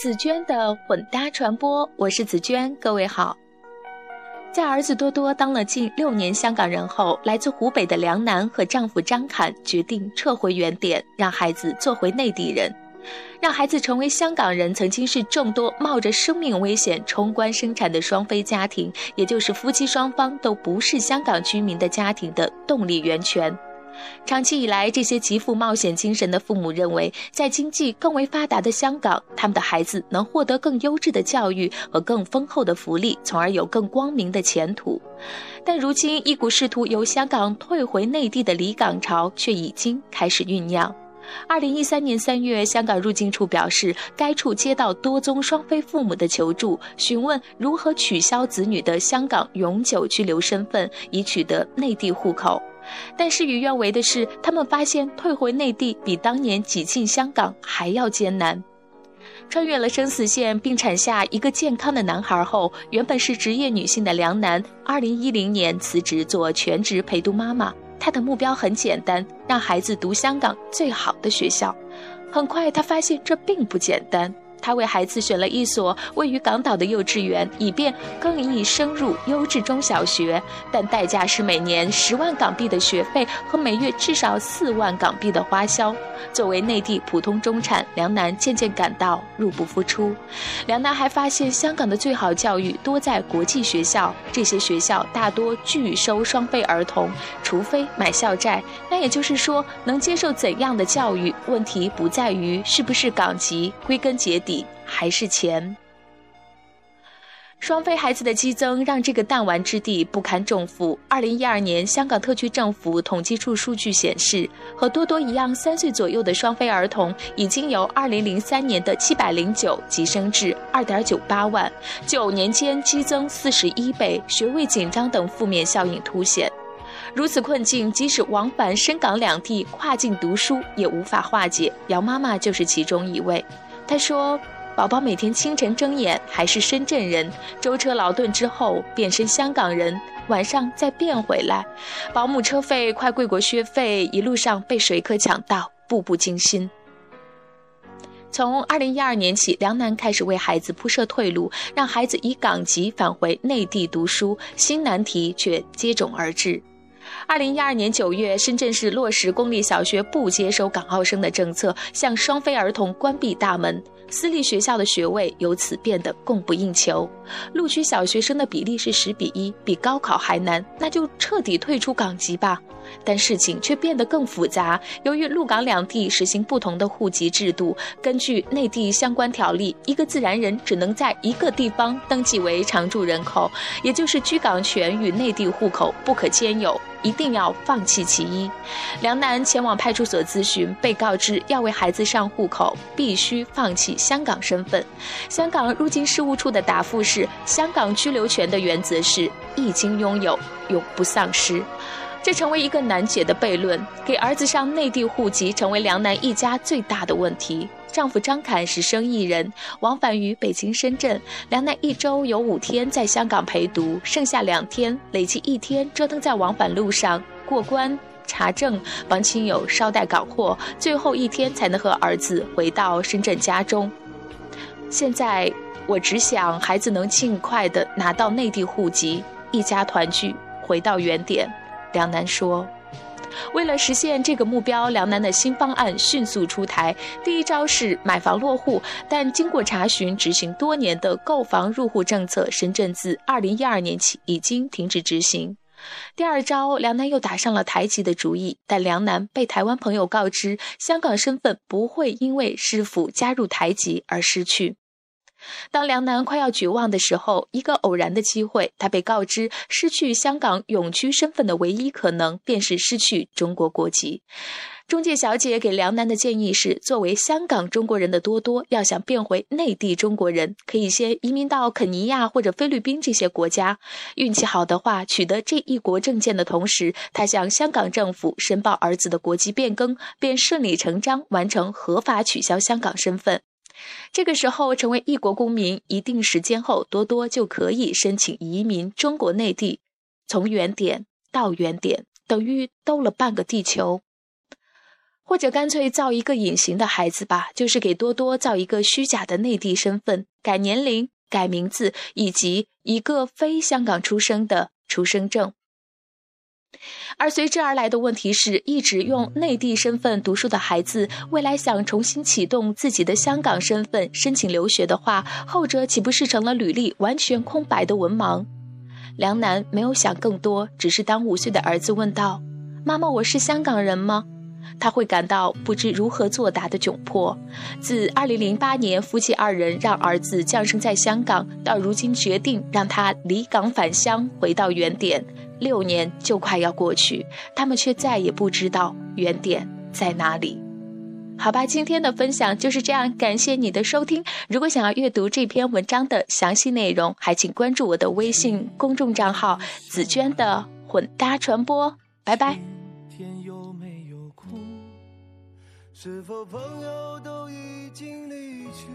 紫娟的混搭传播，我是紫娟，各位好。在儿子多多当了近六年香港人后，来自湖北的梁楠和丈夫张侃决定撤回原点，让孩子做回内地人。让孩子成为香港人，曾经是众多冒着生命危险冲关生产的双非家庭，也就是夫妻双方都不是香港居民的家庭的动力源泉。长期以来，这些极富冒险精神的父母认为，在经济更为发达的香港，他们的孩子能获得更优质的教育和更丰厚的福利，从而有更光明的前途。但如今，一股试图由香港退回内地的离港潮却已经开始酝酿。二零一三年三月，香港入境处表示，该处接到多宗双非父母的求助，询问如何取消子女的香港永久居留身份，以取得内地户口。但事与愿违的是，他们发现退回内地比当年挤进香港还要艰难。穿越了生死线并产下一个健康的男孩后，原本是职业女性的梁楠，二零一零年辞职做全职陪读妈妈。她的目标很简单，让孩子读香港最好的学校。很快，她发现这并不简单。他为孩子选了一所位于港岛的幼稚园，以便更易升入优质中小学，但代价是每年十万港币的学费和每月至少四万港币的花销。作为内地普通中产，梁楠渐渐感到入不敷出。梁楠还发现，香港的最好教育多在国际学校，这些学校大多拒收双非儿童，除非买校债。那也就是说，能接受怎样的教育？问题不在于是不是港籍，归根结底。还是钱。双非孩子的激增让这个弹丸之地不堪重负。二零一二年，香港特区政府统计处数据显示，和多多一样三岁左右的双非儿童已经由二零零三年的七百零九急升至二点九八万，九年间激增四十一倍，学位紧张等负面效应凸显。如此困境，即使往返深港两地跨境读书也无法化解。姚妈妈就是其中一位。他说：“宝宝每天清晨睁眼还是深圳人，舟车劳顿之后变身香港人，晚上再变回来，保姆车费、快贵国学费，一路上被水客抢到，步步惊心。”从二零一二年起，梁楠开始为孩子铺设退路，让孩子以港籍返回内地读书，新难题却接踵而至。二零一二年九月，深圳市落实公立小学不接收港澳生的政策，向双非儿童关闭大门，私立学校的学位由此变得供不应求，录取小学生的比例是十比一，比高考还难，那就彻底退出港籍吧。但事情却变得更复杂。由于陆港两地实行不同的户籍制度，根据内地相关条例，一个自然人只能在一个地方登记为常住人口，也就是居港权与内地户口不可兼有，一定要放弃其一。梁楠前往派出所咨询，被告知要为孩子上户口，必须放弃香港身份。香港入境事务处的答复是：香港居留权的原则是一经拥有，永不丧失。这成为一个难解的悖论，给儿子上内地户籍成为梁楠一家最大的问题。丈夫张侃是生意人，往返于北京、深圳。梁楠一周有五天在香港陪读，剩下两天累计一天折腾在往返路上过关、查证、帮亲友捎带港货，最后一天才能和儿子回到深圳家中。现在我只想孩子能尽快的拿到内地户籍，一家团聚，回到原点。梁楠说：“为了实现这个目标，梁楠的新方案迅速出台。第一招是买房落户，但经过查询，执行多年的购房入户政策，深圳自二零一二年起已经停止执行。第二招，梁楠又打上了台籍的主意，但梁楠被台湾朋友告知，香港身份不会因为师傅加入台籍而失去。”当梁楠快要绝望的时候，一个偶然的机会，他被告知失去香港永居身份的唯一可能便是失去中国国籍。中介小姐给梁楠的建议是：作为香港中国人的多多，要想变回内地中国人，可以先移民到肯尼亚或者菲律宾这些国家。运气好的话，取得这一国证件的同时，他向香港政府申报儿子的国籍变更，便顺理成章完成合法取消香港身份。这个时候，成为一国公民一定时间后，多多就可以申请移民中国内地，从原点到原点，等于兜了半个地球。或者干脆造一个隐形的孩子吧，就是给多多造一个虚假的内地身份，改年龄、改名字，以及一个非香港出生的出生证。而随之而来的问题是，一直用内地身份读书的孩子，未来想重新启动自己的香港身份申请留学的话，后者岂不是成了履历完全空白的文盲？梁楠没有想更多，只是当五岁的儿子问道：“妈妈，我是香港人吗？”他会感到不知如何作答的窘迫。自2008年夫妻二人让儿子降生在香港，到如今决定让他离港返乡，回到原点，六年就快要过去，他们却再也不知道原点在哪里。好吧，今天的分享就是这样，感谢你的收听。如果想要阅读这篇文章的详细内容，还请关注我的微信公众账号“紫娟的混搭传播”。拜拜。天有没有哭是否朋友都已经离去，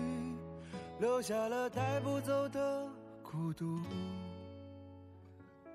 留下了带不走的孤独？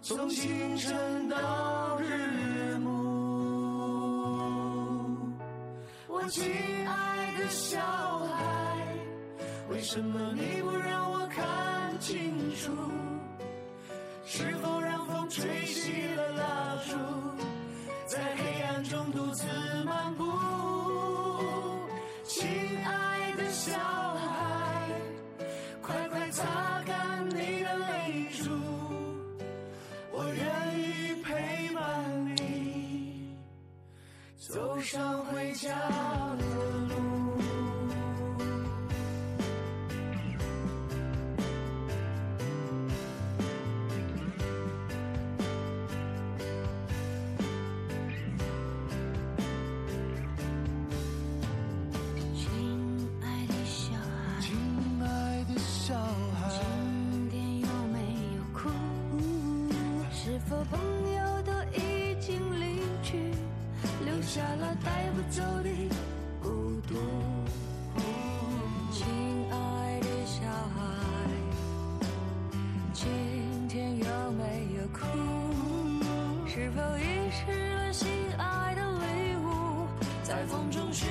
从清晨到日暮。我亲爱的小孩，为什么你不让我看清楚？是否让风吹熄了蜡烛，在黑暗中独自漫步？亲爱的小朋友都已经离去留下了带不走的孤独。亲爱的小孩今天有没有哭是否遗失了心爱的礼物在风中寻